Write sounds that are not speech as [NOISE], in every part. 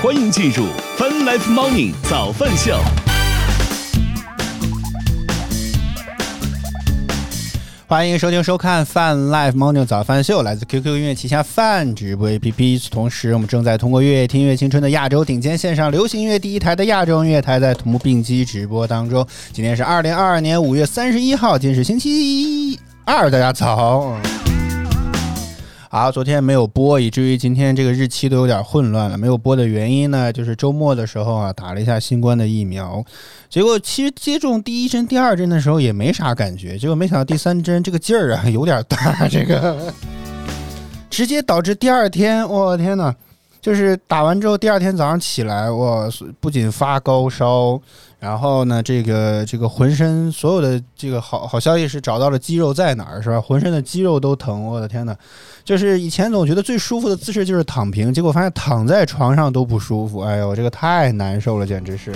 欢迎进入 Fun Life Morning 早饭秀。欢迎收听收看 Fun Life Morning 早饭秀，来自 QQ 音乐旗下泛直播 APP。与此同时，我们正在通过“乐听乐青春”的亚洲顶尖线上流行音乐第一台的亚洲音乐台，在同步并机直播当中。今天是二零二二年五月三十一号，今天是星期二，大家早。啊，昨天没有播，以至于今天这个日期都有点混乱了。没有播的原因呢，就是周末的时候啊，打了一下新冠的疫苗，结果其实接种第一针、第二针的时候也没啥感觉，结果没想到第三针这个劲儿啊有点大，这个 [LAUGHS] 直接导致第二天，我天呐！就是打完之后，第二天早上起来，我不仅发高烧，然后呢，这个这个浑身所有的这个好好消息是找到了肌肉在哪儿，是吧？浑身的肌肉都疼，我的天呐！就是以前总觉得最舒服的姿势就是躺平，结果发现躺在床上都不舒服，哎呦，这个太难受了，简直是。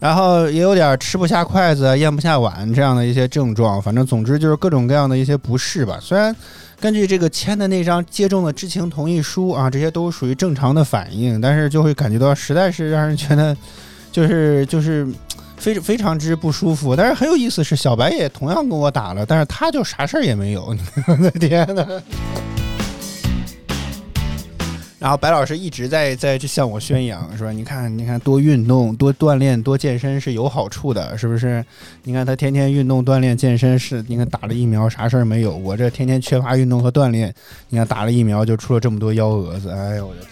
然后也有点吃不下筷子、咽不下碗这样的一些症状，反正总之就是各种各样的一些不适吧。虽然。根据这个签的那张接种的知情同意书啊，这些都属于正常的反应，但是就会感觉到实在是让人觉得，[LAUGHS] 就是就是非非常之不舒服。但是很有意思是，小白也同样跟我打了，但是他就啥事儿也没有。[LAUGHS] 我的天哪！然后白老师一直在在向我宣扬，说你看你看多运动多锻炼多健身是有好处的，是不是？你看他天天运动锻炼健身是，你看打了疫苗啥事儿没有？我这天天缺乏运动和锻炼，你看打了疫苗就出了这么多幺蛾子，哎呦我的天！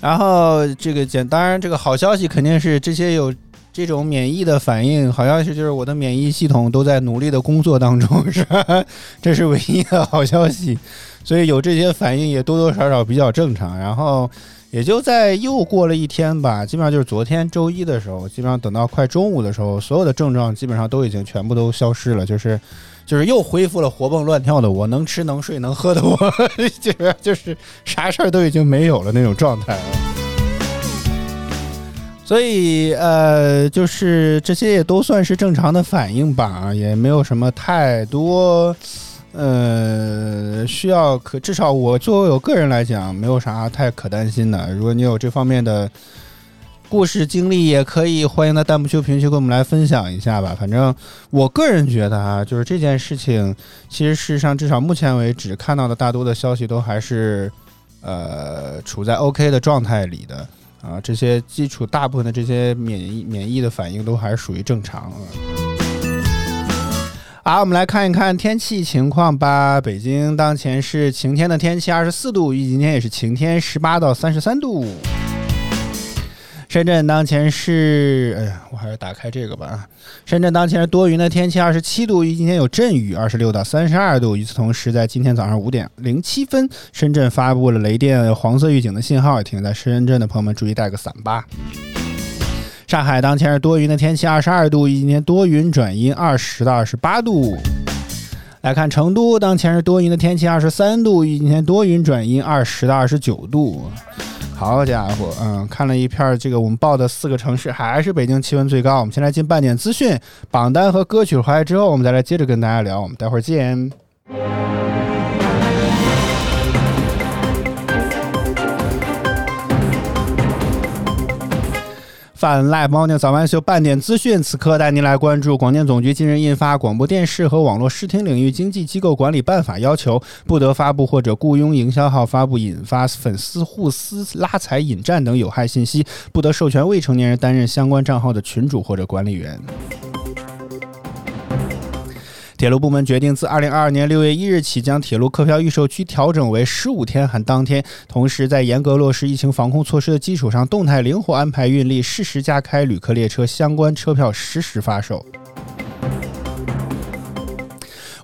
然后这个简当然这个好消息肯定是这些有这种免疫的反应，好消息就是我的免疫系统都在努力的工作当中，是吧？[LAUGHS] 这是唯一的好消息。所以有这些反应也多多少少比较正常，然后也就在又过了一天吧，基本上就是昨天周一的时候，基本上等到快中午的时候，所有的症状基本上都已经全部都消失了，就是就是又恢复了活蹦乱跳的我，能吃能睡能喝的我，[LAUGHS] 就是就是啥事儿都已经没有了那种状态。所以呃，就是这些也都算是正常的反应吧，也没有什么太多。呃，需要可至少我作为我个人来讲，没有啥太可担心的。如果你有这方面的故事经历，也可以欢迎在弹幕区评论区跟我们来分享一下吧。反正我个人觉得啊，就是这件事情，其实事实上至少目前为止看到的大多的消息都还是呃处在 OK 的状态里的啊。这些基础大部分的这些免疫免疫的反应都还是属于正常。好，我们来看一看天气情况吧。北京当前是晴天的天气，二十四度；预计今天也是晴天，十八到三十三度。深圳当前是，哎呀，我还是打开这个吧。深圳当前是多云的天气，二十七度；预计今天有阵雨，二十六到三十二度。与此同时，在今天早上五点零七分，深圳发布了雷电黄色预警的信号，停在深圳的朋友们注意带个伞吧。上海当前是多云的天气，二十二度；今天多云转阴，二十到二十八度。来看成都，当前是多云的天气，二十三度；今天多云转阴，二十到二十九度。好家伙，嗯，看了一片这个我们报的四个城市，还是北京气温最高。我们先来进半点资讯榜单和歌曲回来之后，我们再来接着跟大家聊。我们待会儿见。泛 Live Morning 早安秀半点资讯，此刻带您来关注广电总局近日印发《广播电视和网络视听领域经济机构管理办法》，要求不得发布或者雇佣营销号发布引发粉丝互撕、拉踩、引战等有害信息，不得授权未成年人担任相关账号的群主或者管理员。铁路部门决定，自二零二二年六月一日起，将铁路客票预售区调整为十五天含当天。同时，在严格落实疫情防控措施的基础上，动态灵活安排运力，适时加开旅客列车相关车票，实时发售。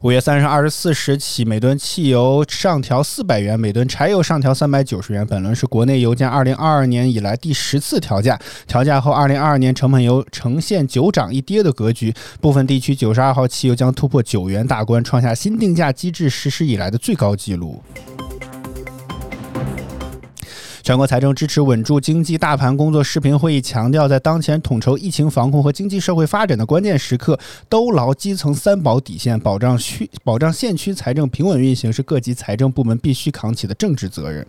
五月三日二十四时起，每吨汽油上调四百元，每吨柴油上调三百九十元。本轮是国内油价二零二二年以来第十次调价，调价后，二零二二年成本油呈现九涨一跌的格局，部分地区九十二号汽油将突破九元大关，创下新定价机制实施以来的最高纪录。全国财政支持稳住经济大盘工作视频会议强调，在当前统筹疫情防控和经济社会发展的关键时刻，兜牢基层三保底线，保障区保障县区财政平稳运行，是各级财政部门必须扛起的政治责任。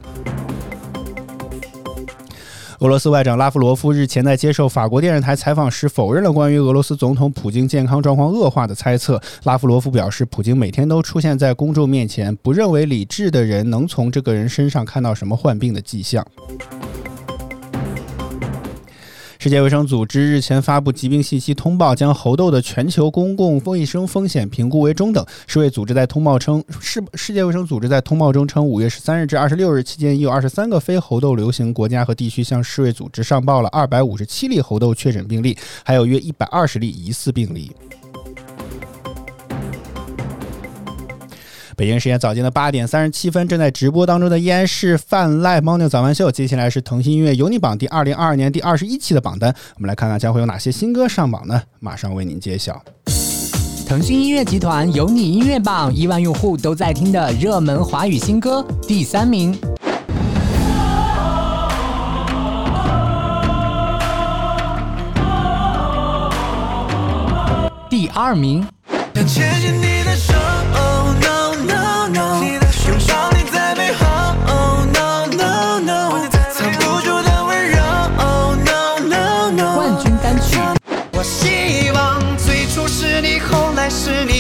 俄罗斯外长拉夫罗夫日前在接受法国电视台采访时，否认了关于俄罗斯总统普京健康状况恶化的猜测。拉夫罗夫表示，普京每天都出现在公众面前，不认为理智的人能从这个人身上看到什么患病的迹象。世界卫生组织日前发布疾病信息通报，将猴痘的全球公共卫生风险评估为中等。世卫组织在通报称，世世界卫生组织在通报中称，五月十三日至二十六日期间，已有二十三个非猴痘流行国家和地区向世卫组织上报了二百五十七例猴痘确诊病例，还有约一百二十例疑似病例。北京时间早间的八点三十七分，正在直播当中的依然是泛赖猫牛早安秀。接下来是腾讯音乐有你榜第二零二二年第二十一期的榜单，我们来看看将会有哪些新歌上榜呢？马上为您揭晓。腾讯音乐集团有你音乐榜亿万用户都在听的热门华语新歌第三名，第二名。想牵起你的手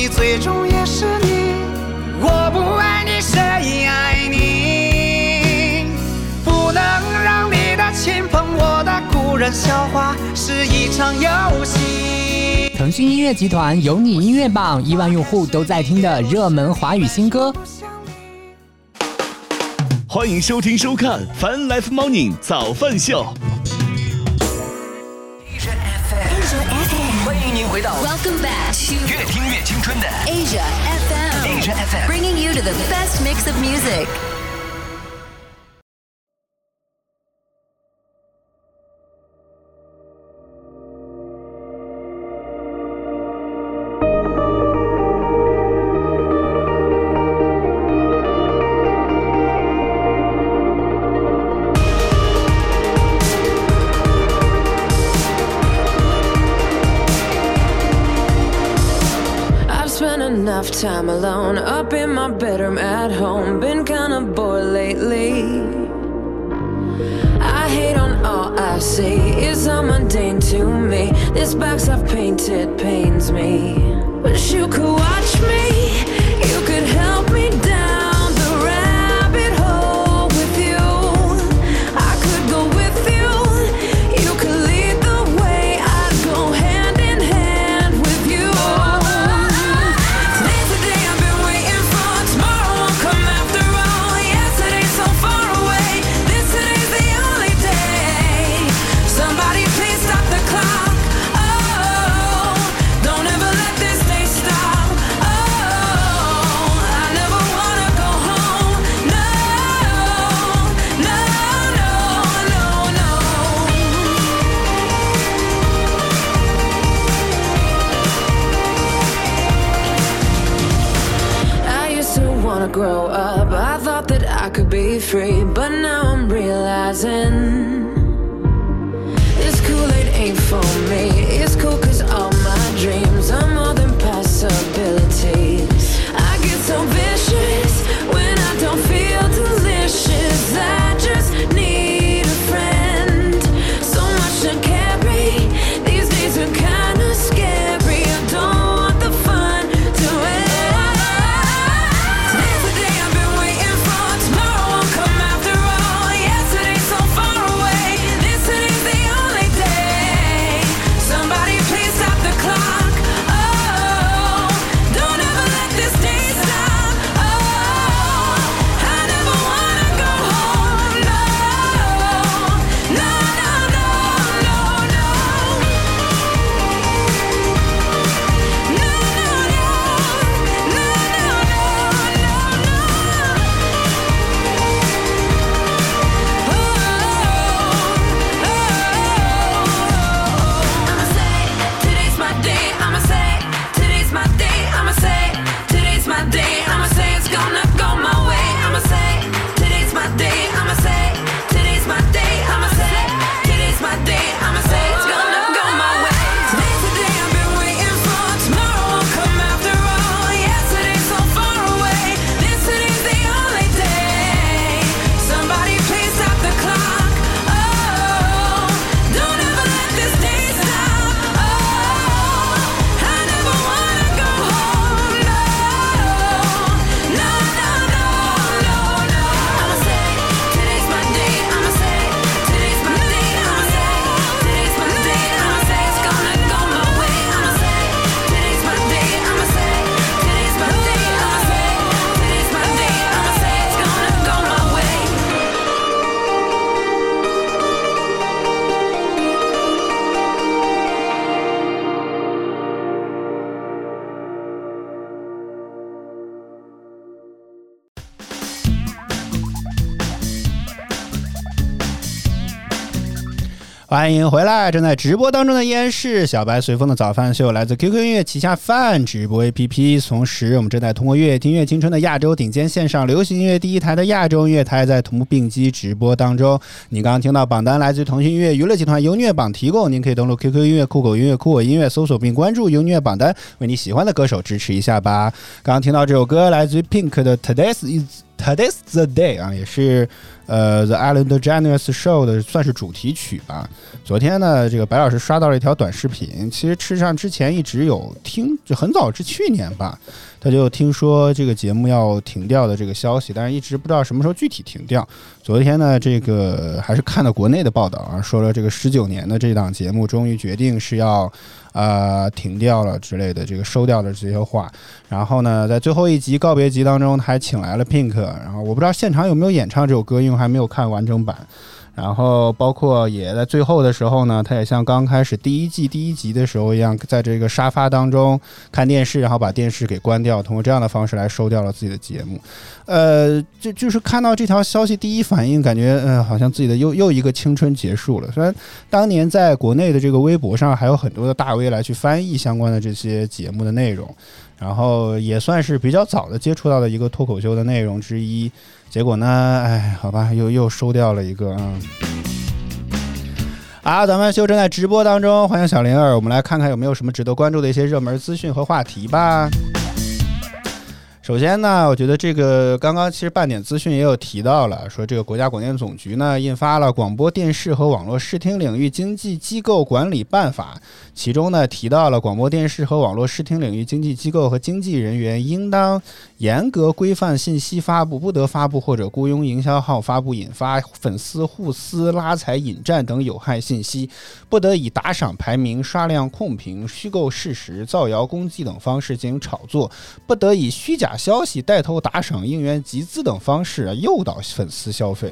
最终也是你，我不爱你，谁爱你？不能让你的亲朋，我的故人，笑话是一场游戏。腾讯音乐集团有你音乐榜亿万用户都在听的热门华语新歌。欢迎收听收看《Fun Life Morning 早饭秀》。Asia FM, Asia FM bringing you to the best mix of music. Time 欢迎回来！正在直播当中的依然是小白随风的早饭秀，来自 QQ 音乐旗下饭直播 APP。同时，我们正在通过乐听乐青春的亚洲顶尖线上流行音乐第一台的亚洲音乐台，在同步并机直播当中。你刚刚听到榜单来自于腾讯音乐娱乐集团优虐榜提供，您可以登录 QQ 音乐、酷狗音乐、酷我音乐，搜索并关注优虐榜单，为你喜欢的歌手支持一下吧。刚刚听到这首歌来自于 Pink 的 Today's Is Today's the Day 啊，也是呃 The Island Genius Show 的算是主题曲吧。昨天呢，这个白老师刷到了一条短视频，其实事实上之前一直有听，就很早是去年吧，他就听说这个节目要停掉的这个消息，但是一直不知道什么时候具体停掉。昨天呢，这个还是看到国内的报道啊，说了这个十九年的这档节目终于决定是要呃停掉了之类的，这个收掉的这些话。然后呢，在最后一集告别集当中，他还请来了 Pink，然后我不知道现场有没有演唱这首歌，因为还没有看完整版。然后包括也在最后的时候呢，他也像刚开始第一季第一集的时候一样，在这个沙发当中看电视，然后把电视给关掉，通过这样的方式来收掉了自己的节目。呃，就就是看到这条消息，第一反应感觉，嗯、好像自己的又又一个青春结束了。虽然当年在国内的这个微博上还有很多的大 V 来去翻译相关的这些节目的内容，然后也算是比较早的接触到的一个脱口秀的内容之一。结果呢，哎，好吧，又又收掉了一个啊。啊，咱们秀正在直播当中，欢迎小灵儿，我们来看看有没有什么值得关注的一些热门资讯和话题吧。首先呢，我觉得这个刚刚其实半点资讯也有提到了，说这个国家广电总局呢印发了《广播电视和网络视听领域经济机构管理办法》，其中呢提到了广播电视和网络视听领域经济机构和经纪人员应当严格规范信息发布，不得发布或者雇佣营销号发布引发粉丝互撕、拉踩、引战等有害信息，不得以打赏、排名、刷量、控评、虚构事实、造谣攻击等方式进行炒作，不得以虚假消息、带头打赏、应援集资等方式啊诱导粉丝消费。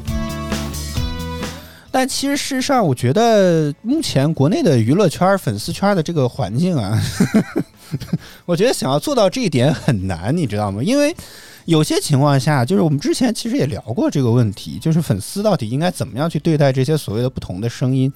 但其实事实上，我觉得目前国内的娱乐圈、粉丝圈的这个环境啊，[LAUGHS] 我觉得想要做到这一点很难，你知道吗？因为有些情况下，就是我们之前其实也聊过这个问题，就是粉丝到底应该怎么样去对待这些所谓的不同的声音，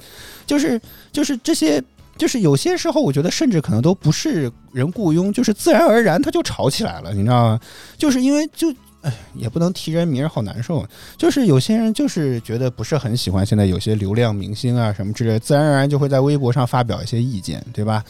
就是就是这些。就是有些时候，我觉得甚至可能都不是人雇佣，就是自然而然他就吵起来了，你知道吗？就是因为就哎，也不能提人名，好难受。就是有些人就是觉得不是很喜欢现在有些流量明星啊什么之类，自然而然就会在微博上发表一些意见，对吧？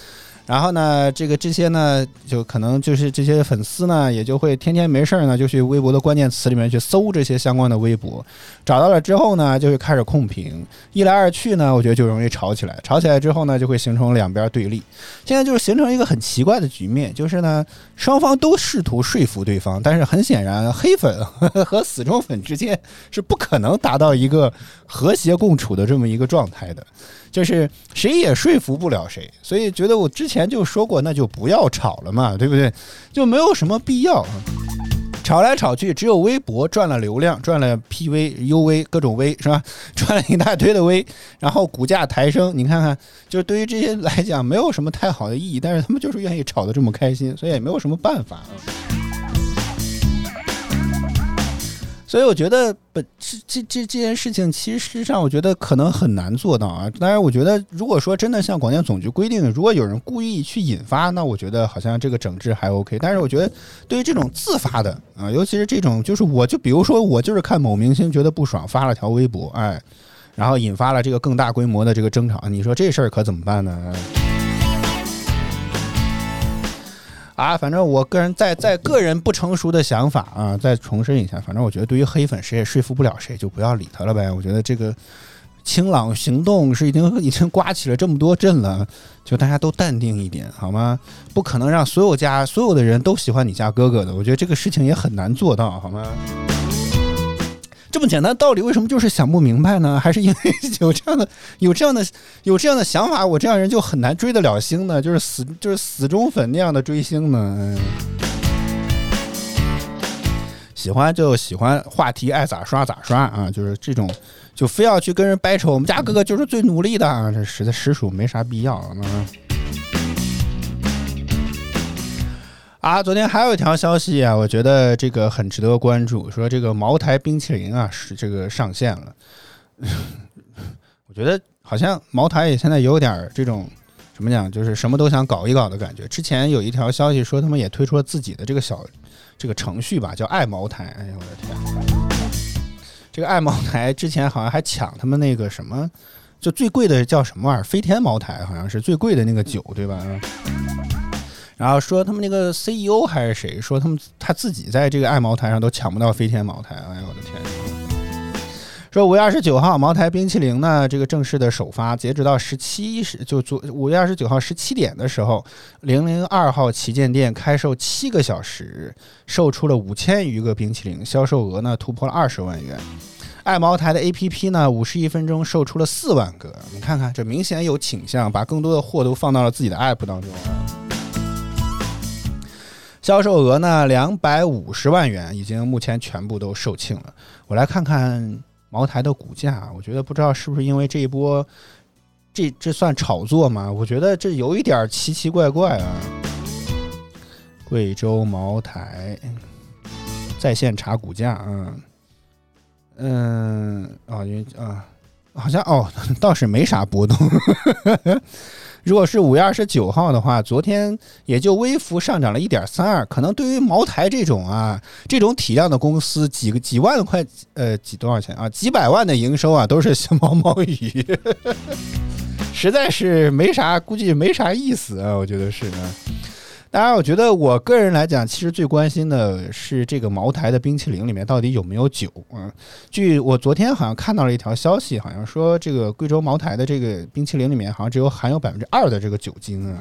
然后呢，这个这些呢，就可能就是这些粉丝呢，也就会天天没事儿呢，就去微博的关键词里面去搜这些相关的微博，找到了之后呢，就会开始控评，一来二去呢，我觉得就容易吵起来，吵起来之后呢，就会形成两边对立。现在就是形成一个很奇怪的局面，就是呢，双方都试图说服对方，但是很显然，黑粉和 [LAUGHS] 死忠粉之间是不可能达到一个和谐共处的这么一个状态的。就是谁也说服不了谁，所以觉得我之前就说过，那就不要吵了嘛，对不对？就没有什么必要。吵来吵去，只有微博赚了流量，赚了 PV、UV 各种 V 是吧？[LAUGHS] 赚了一大堆的 V，然后股价抬升。你看看，就对于这些来讲，没有什么太好的意义，但是他们就是愿意吵得这么开心，所以也没有什么办法所以我觉得本这这这这件事情，其实事实上我觉得可能很难做到啊。当然，我觉得如果说真的像广电总局规定，如果有人故意去引发，那我觉得好像这个整治还 OK。但是我觉得对于这种自发的啊，尤其是这种就是我就比如说我就是看某明星觉得不爽，发了条微博，哎，然后引发了这个更大规模的这个争吵，你说这事儿可怎么办呢？啊，反正我个人在在个人不成熟的想法啊，再重申一下，反正我觉得对于黑粉谁也说服不了谁，就不要理他了呗。我觉得这个清朗行动是已经 [LAUGHS] 已经刮起了这么多阵了，就大家都淡定一点好吗？不可能让所有家所有的人都喜欢你家哥哥的，我觉得这个事情也很难做到好吗？这么简单道理，为什么就是想不明白呢？还是因为 [LAUGHS] 有这样的、有这样的、有这样的想法，我这样人就很难追得了星呢？就是死就是死忠粉那样的追星呢？喜欢就喜欢，话题爱咋刷咋刷啊！就是这种，就非要去跟人掰扯，我们家哥哥就是最努力的啊！这实在实属没啥必要啊。啊，昨天还有一条消息啊，我觉得这个很值得关注，说这个茅台冰淇淋啊是这个上线了。[LAUGHS] 我觉得好像茅台也现在有点这种怎么讲，就是什么都想搞一搞的感觉。之前有一条消息说他们也推出了自己的这个小这个程序吧，叫爱茅台。哎呀，我的天！这个爱茅台之前好像还抢他们那个什么，就最贵的叫什么玩意儿？飞天茅台好像是最贵的那个酒，对吧？然后说他们那个 CEO 还是谁说他们他自己在这个爱茅台上都抢不到飞天茅台，哎呀我的天！说五月二十九号，茅台冰淇淋呢这个正式的首发，截止到十七时，就昨五月二十九号十七点的时候，零零二号旗舰店开售七个小时，售出了五千余个冰淇淋，销售额呢突破了二十万元。爱茅台的 APP 呢，五十一分钟售出了四万个，你看看这明显有倾向，把更多的货都放到了自己的 App 当中啊。销售额呢，两百五十万元，已经目前全部都售罄了。我来看看茅台的股价，我觉得不知道是不是因为这一波，这这算炒作吗？我觉得这有一点奇奇怪怪啊。贵州茅台在线查股价啊，嗯，哦，因为啊，好像哦，倒是没啥波动。如果是五月二十九号的话，昨天也就微幅上涨了一点三二，可能对于茅台这种啊这种体量的公司，几个几万块呃几多少钱啊 [LAUGHS] 几百万的营收啊，都是 [LAUGHS] 小毛毛雨，实在是没啥，估计没啥意思啊，我觉得是啊。当然，我觉得我个人来讲，其实最关心的是这个茅台的冰淇淋里面到底有没有酒嗯？据我昨天好像看到了一条消息，好像说这个贵州茅台的这个冰淇淋里面好像只有含有百分之二的这个酒精啊。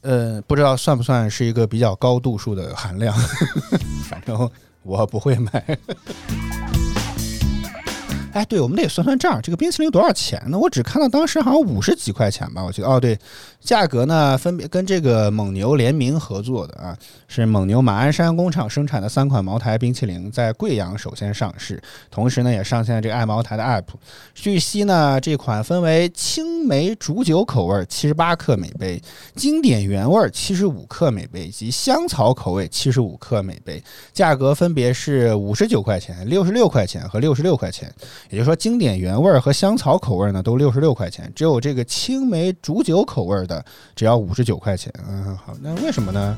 呃，不知道算不算是一个比较高度数的含量，[LAUGHS] 反正我不会买。[LAUGHS] 哎，对，我们得算算账，这个冰淇淋多少钱呢？我只看到当时好像五十几块钱吧，我记得。哦，对，价格呢分别跟这个蒙牛联名合作的啊，是蒙牛马鞍山工厂生产的三款茅台冰淇淋在贵阳首先上市，同时呢也上线了这个爱茅台的 app。据悉呢，这款分为青梅煮酒口味七十八克每杯，经典原味七十五克每杯及香草口味七十五克每杯，价格分别是五十九块钱、六十六块钱和六十六块钱。也就是说，经典原味儿和香草口味儿呢都六十六块钱，只有这个青梅煮酒口味儿只要五十九块钱。嗯，好，那为什么呢？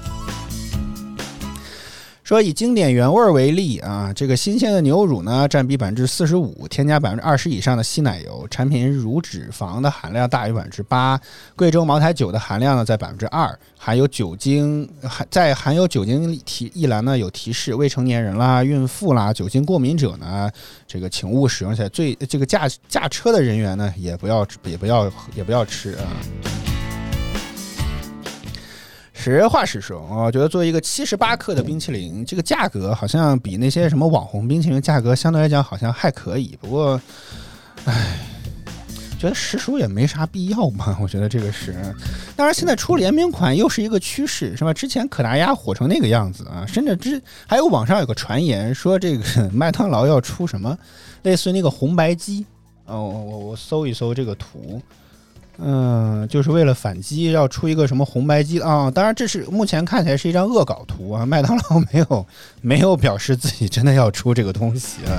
说以经典原味儿为例啊，这个新鲜的牛乳呢占比百分之四十五，添加百分之二十以上的稀奶油，产品乳脂肪的含量大于百分之八。贵州茅台酒的含量呢在百分之二，含有酒精含在含有酒精提一栏呢有提示，未成年人啦、孕妇啦、酒精过敏者呢，这个请勿使用。且最这个驾驾车的人员呢也不要也不要也不要吃啊。实话实说，我觉得作为一个七十八克的冰淇淋，这个价格好像比那些什么网红冰淇淋价格相对来讲好像还可以。不过，唉，觉得实属也没啥必要嘛。[LAUGHS] 我觉得这个是，当然现在出联名款又是一个趋势，是吧？之前可达鸭火成那个样子啊，甚至之还有网上有个传言说这个麦当劳要出什么类似于那个红白机。哦，我我我搜一搜这个图。嗯，就是为了反击，要出一个什么红白机啊？当然，这是目前看起来是一张恶搞图啊。麦当劳没有 [LAUGHS] 没有表示自己真的要出这个东西啊。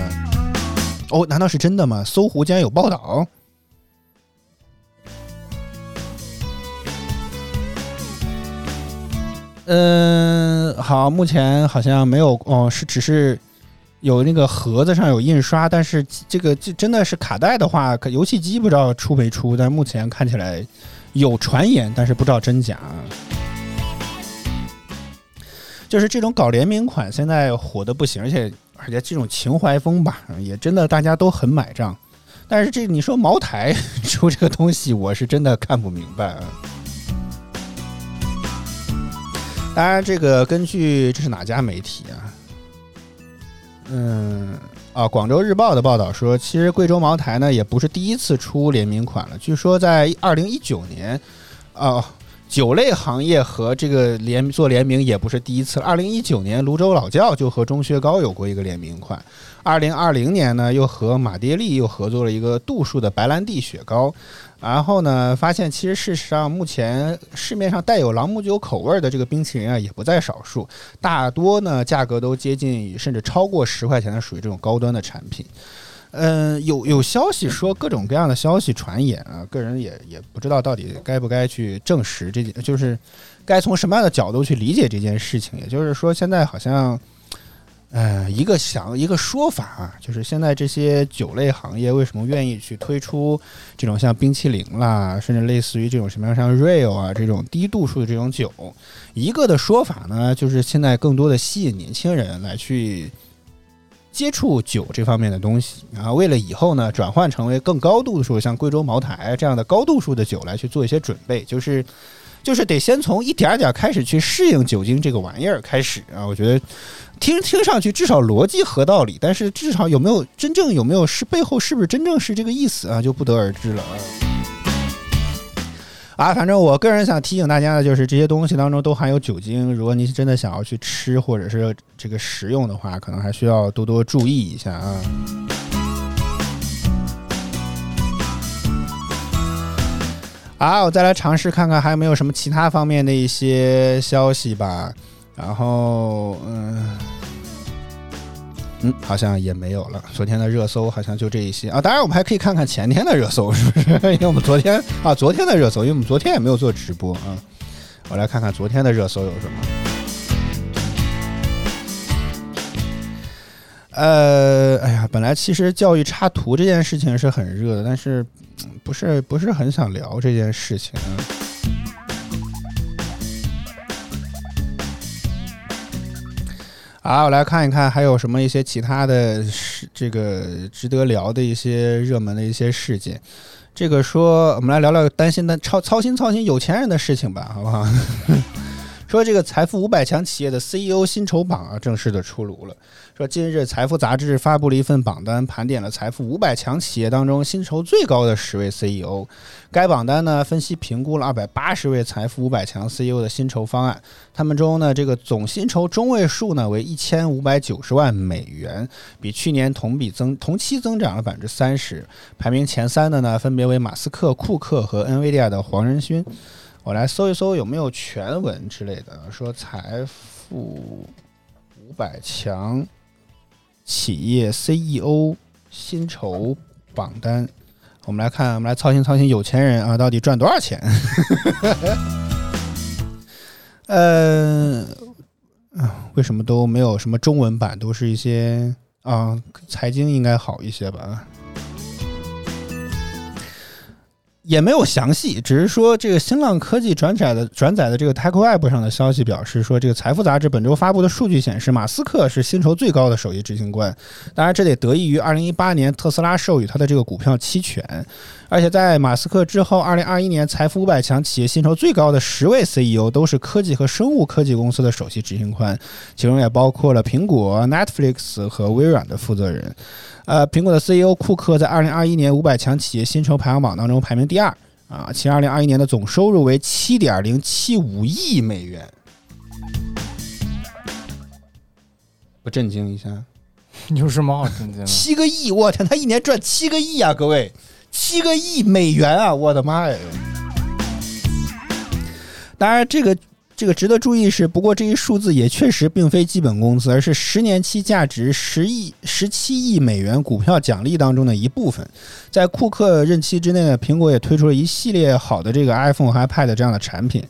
哦，难道是真的吗？搜狐竟然有报道。嗯，好，目前好像没有哦，是只是有那个盒子上有印刷，但是这个这真的是卡带的话，可游戏机不知道出没出，但目前看起来有传言，但是不知道真假。就是这种搞联名款，现在火的不行，而且而且这种情怀风吧，也真的大家都很买账。但是这你说茅台出这个东西，我是真的看不明白啊。当然，这个根据这是哪家媒体啊？嗯啊，广州日报的报道说，其实贵州茅台呢也不是第一次出联名款了。据说在二零一九年，啊，酒类行业和这个联做联名也不是第一次了。二零一九年，泸州老窖就和钟薛高有过一个联名款。二零二零年呢，又和马爹利又合作了一个度数的白兰地雪糕。然后呢，发现其实事实上，目前市面上带有朗姆酒口味的这个冰淇淋啊，也不在少数，大多呢价格都接近甚至超过十块钱的，属于这种高端的产品。嗯，有有消息说各种各样的消息传言啊，个人也也不知道到底该不该去证实这件，就是该从什么样的角度去理解这件事情。也就是说，现在好像，呃，一个想一个说法啊，就是现在这些酒类行业为什么愿意去推出这种像冰淇淋啦，甚至类似于这种什么样像 real 啊这种低度数的这种酒，一个的说法呢，就是现在更多的吸引年轻人来去。接触酒这方面的东西，然后为了以后呢转换成为更高度数，像贵州茅台这样的高度数的酒来去做一些准备，就是就是得先从一点点开始去适应酒精这个玩意儿开始啊。我觉得听听上去至少逻辑合道理，但是至少有没有真正有没有是背后是不是真正是这个意思啊，就不得而知了啊。啊，反正我个人想提醒大家的就是，这些东西当中都含有酒精。如果你真的想要去吃或者是这个食用的话，可能还需要多多注意一下啊。好，我再来尝试看看还有没有什么其他方面的一些消息吧。然后，嗯。嗯，好像也没有了。昨天的热搜好像就这一些啊。当然，我们还可以看看前天的热搜，是不是？因为我们昨天啊，昨天的热搜，因为我们昨天也没有做直播啊。我来看看昨天的热搜有什么。呃，哎呀，本来其实教育插图这件事情是很热的，但是不是不是很想聊这件事情。好，我来看一看还有什么一些其他的事，这个值得聊的一些热门的一些事件。这个说，我们来聊聊担心的操操心操心有钱人的事情吧，好不好？[LAUGHS] 说这个财富五百强企业的 CEO 薪酬榜啊，正式的出炉了。说近日，财富杂志发布了一份榜单，盘点了财富五百强企业当中薪酬最高的十位 CEO。该榜单呢，分析评估了二百八十位财富五百强 CEO 的薪酬方案，他们中呢，这个总薪酬中位数呢为一千五百九十万美元，比去年同比增同期增长了百分之三十。排名前三的呢，分别为马斯克、库克和 NVIDIA 的黄仁勋。我来搜一搜有没有全文之类的，说财富五百强。企业 CEO 薪酬榜单，我们来看，我们来操心操心有钱人啊，到底赚多少钱？[LAUGHS] 呃，为什么都没有什么中文版？都是一些啊，财经应该好一些吧。也没有详细，只是说这个新浪科技转载的转载的这个 TechWeb 上的消息表示说，这个财富杂志本周发布的数据显示，马斯克是薪酬最高的首席执行官。当然，这得得益于二零一八年特斯拉授予他的这个股票期权。而且在马斯克之后二零二一年财富五百强企业薪酬最高的十位 CEO 都是科技和生物科技公司的首席执行官，其中也包括了苹果、Netflix 和微软的负责人。呃，苹果的 CEO 库克在二零二一年五百强企业薪酬排行榜当中排名第二啊，其二零二一年的总收入为七点零七五亿美元，我震惊一下？[LAUGHS] 有什么好震惊的？七个亿！我天，他一年赚七个亿啊！各位，七个亿美元啊！我的妈呀！当然，这个。这个值得注意是，不过这一数字也确实并非基本工资，而是十年期价值十亿、十七亿美元股票奖励当中的一部分。在库克任期之内呢，苹果也推出了一系列好的这个 iPhone 和 iPad 这样的产品。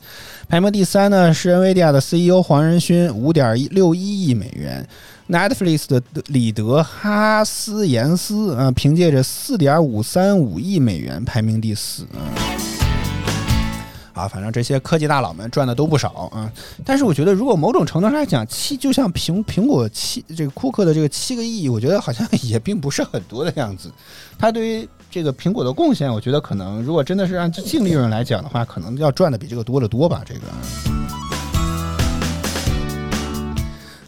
排名第三呢是 NVIDIA 的 CEO 黄仁勋，五点六一亿美元；Netflix 的里德哈斯延斯啊，凭借着四点五三五亿美元排名第四啊。啊，反正这些科技大佬们赚的都不少啊。但是我觉得，如果某种程度上来讲，七就像苹苹果七这个库克的这个七个亿，我觉得好像 [LAUGHS] 也并不是很多的样子。他对于这个苹果的贡献，我觉得可能如果真的是按净利润来讲的话，可能要赚的比这个多得多吧。这个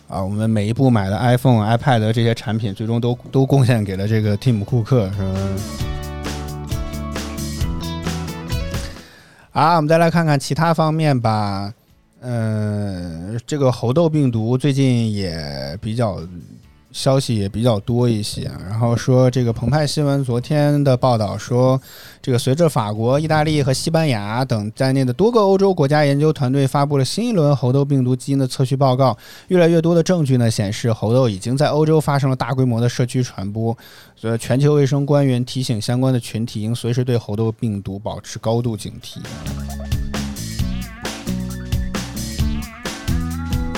啊，我们每一部买的 iPhone、iPad 这些产品，最终都都贡献给了这个 Tim ·库克，是吧？好，我们再来看看其他方面吧。嗯，这个猴痘病毒最近也比较消息也比较多一些，然后说这个澎湃新闻昨天的报道说，这个随着法国、意大利和西班牙等在内的多个欧洲国家研究团队发布了新一轮猴痘病毒基因的测序报告，越来越多的证据呢显示猴痘已经在欧洲发生了大规模的社区传播，所以全球卫生官员提醒相关的群体应随时对猴痘病毒保持高度警惕。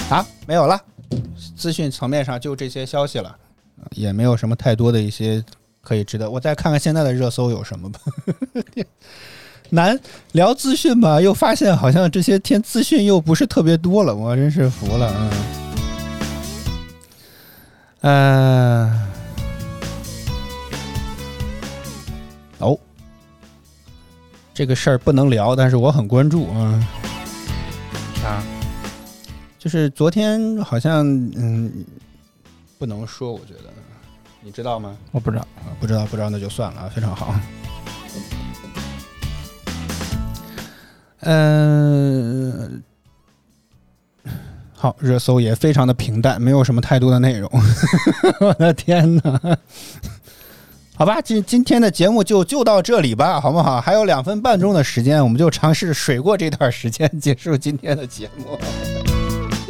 啊，没有了。资讯层面上就这些消息了，也没有什么太多的一些可以值得。我再看看现在的热搜有什么吧。[LAUGHS] 难聊资讯吧，又发现好像这些天资讯又不是特别多了，我真是服了。嗯，呃，哦，这个事儿不能聊，但是我很关注啊。啊。就是昨天好像嗯，不能说，我觉得你知道吗？我不知道，啊，不知道不知道那就算了，啊，非常好。嗯、[LAUGHS] 好，热搜也非常的平淡，没有什么太多的内容。[LAUGHS] 我的天哪！好吧，今今天的节目就就到这里吧，好不好？还有两分半钟的时间，我们就尝试水过这段时间，结束今天的节目。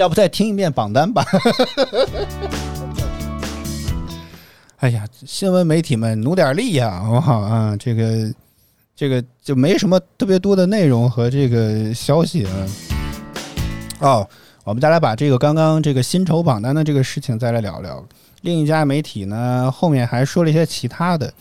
要不再听一遍榜单吧？[LAUGHS] 哎呀，新闻媒体们努点力呀，好不好啊？这个这个就没什么特别多的内容和这个消息啊。哦，我们再来把这个刚刚这个薪酬榜单的这个事情再来聊聊。另一家媒体呢，后面还说了一些其他的，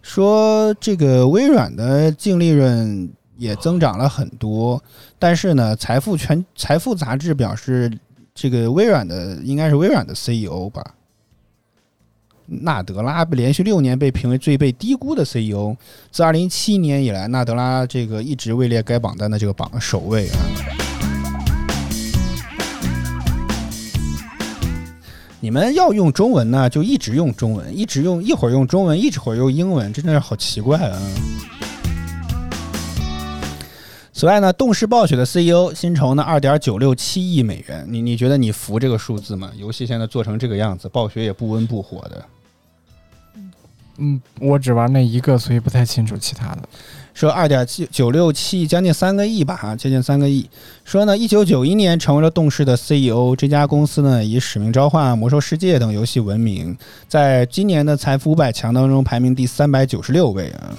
说这个微软的净利润也增长了很多，但是呢，财富全财富杂志表示，这个微软的应该是微软的 CEO 吧，纳德拉连续六年被评为最被低估的 CEO，自二零一七年以来，纳德拉这个一直位列该榜单的这个榜首位啊。你们要用中文呢，就一直用中文，一直用一会儿用中文，一会儿用英文，真的是好奇怪啊！此外呢，动视暴雪的 CEO 薪酬呢二点九六七亿美元，你你觉得你服这个数字吗？游戏现在做成这个样子，暴雪也不温不火的。嗯，我只玩那一个，所以不太清楚其他的。说二点七九六七，将近三个亿吧，哈，接近三个亿。说呢，一九九一年成为了动视的 CEO，这家公司呢以《使命召唤》《魔兽世界》等游戏闻名，在今年的财富五百强当中排名第三百九十六位啊。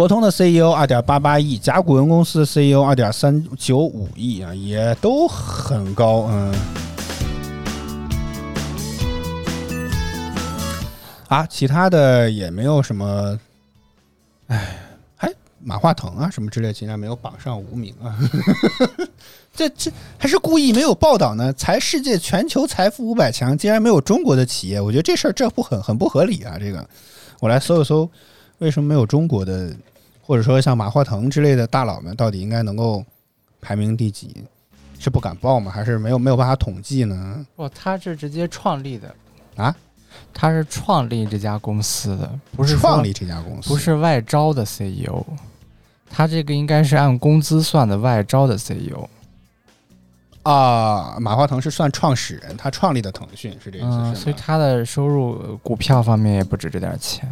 博通的 CEO 二点八八亿，甲骨文公司的 CEO 二点三九五亿啊，也都很高，嗯。啊，其他的也没有什么，哎，还马化腾啊什么之类，竟然没有榜上无名啊！[LAUGHS] 这这还是故意没有报道呢？才世界全球财富五百强，竟然没有中国的企业，我觉得这事儿这不很很不合理啊！这个，我来搜一搜，为什么没有中国的，或者说像马化腾之类的大佬们，到底应该能够排名第几？是不敢报吗？还是没有没有办法统计呢？不，他是直接创立的啊，他是创立这家公司的，不是创立这家公司，不是外招的 CEO，他这个应该是按工资算的外招的 E CEO。啊，马化腾是算创始人，他创立的腾讯是这意思？所以他的收入呃股票方面也不止这点钱。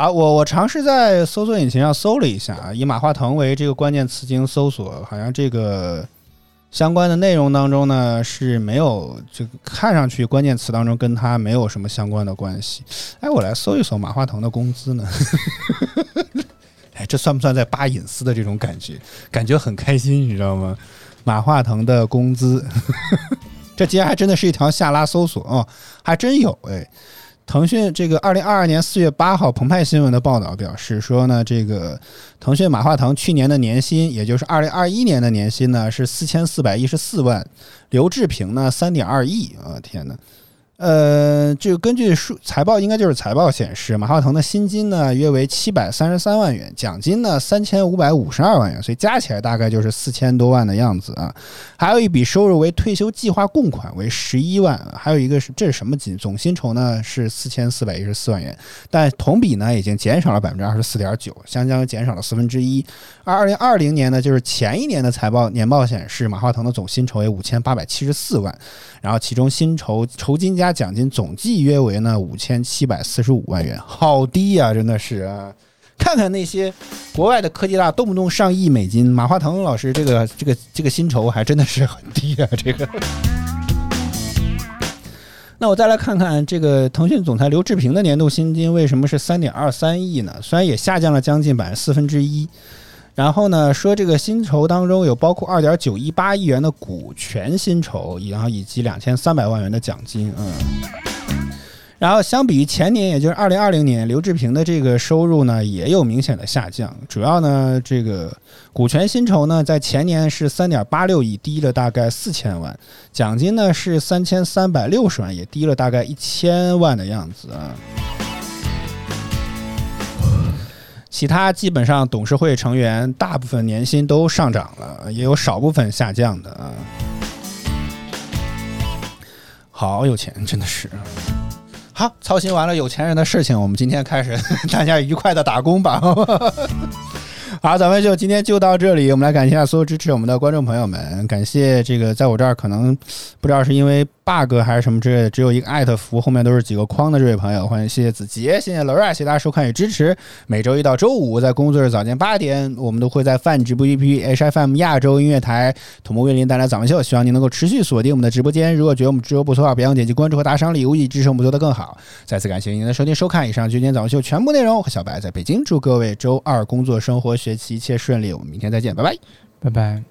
啊，我我尝试在搜索引擎上搜了一下啊，以马化腾为这个关键词进行搜索，好像这个相关的内容当中呢是没有，就看上去关键词当中跟他没有什么相关的关系。哎，我来搜一搜马化腾的工资呢。[LAUGHS] 哎，这算不算在扒隐私的这种感觉？感觉很开心，你知道吗？马化腾的工资，[LAUGHS] 这竟然还真的是一条下拉搜索哦，还真有哎。腾讯这个二零二二年四月八号，澎湃新闻的报道表示说呢，这个腾讯马化腾去年的年薪，也就是二零二一年的年薪呢是四千四百一十四万，刘志平呢三点二亿啊，天哪，呃，这个根据数财报，应该就是财报显示，马化腾的薪金呢约为七百三十三万元，奖金呢三千五百五十二万元，所以加起来大概就是四千多万的样子啊。还有一笔收入为退休计划供款为十一万，还有一个是这是什么金？总薪酬呢是四千四百一十四万元，但同比呢已经减少了百分之二十四点九，相当于减少了四分之一。而二零二零年呢，就是前一年的财报年报显示，马化腾的总薪酬为五千八百七十四万，然后其中薪酬酬金加奖金总计约为呢五千七百四十五万元，好低呀、真的是啊！看看那些国外的科技大，动不动上亿美金，马化腾老师这个这个这个薪酬还真的是很低啊，[LAUGHS] 这个。那我再来看看这个腾讯总裁刘志平的年度薪金为什么是三点二三亿呢？虽然也下降了将近百分之四分之一，然后呢说这个薪酬当中有包括二点九一八亿元的股权薪酬，然后以及两千三百万元的奖金，嗯。然后相比于前年，也就是二零二零年，刘志平的这个收入呢也有明显的下降。主要呢，这个股权薪酬呢在前年是三点八六亿，低了大概四千万；奖金呢是三千三百六十万，也低了大概一千万的样子啊。其他基本上董事会成员大部分年薪都上涨了，也有少部分下降的啊。好有钱，真的是。好，操心完了有钱人的事情，我们今天开始 [LAUGHS] 大家愉快的打工吧。[LAUGHS] 好，咱们就今天就到这里。我们来感谢一下所有支持我们的观众朋友们，感谢这个在我这儿可能不知道是因为 bug 还是什么之类的，只有一个艾特符，后面都是几个框的这位朋友，欢迎谢谢子杰，谢谢 Laura，谢谢大家收看与支持。每周一到周五在工作日早间八点，我们都会在泛直播 APP HFM 亚洲音乐台同步为您带来早安秀，希望您能够持续锁定我们的直播间。如果觉得我们直播不错的话，别忘点击关注和打赏礼物，以支持我们做得更好。再次感谢您的收听收看，以上就今天早安秀全部内容。我和小白在北京，祝各位周二工作生活学学习一切顺利，我们明天再见，拜拜，拜拜。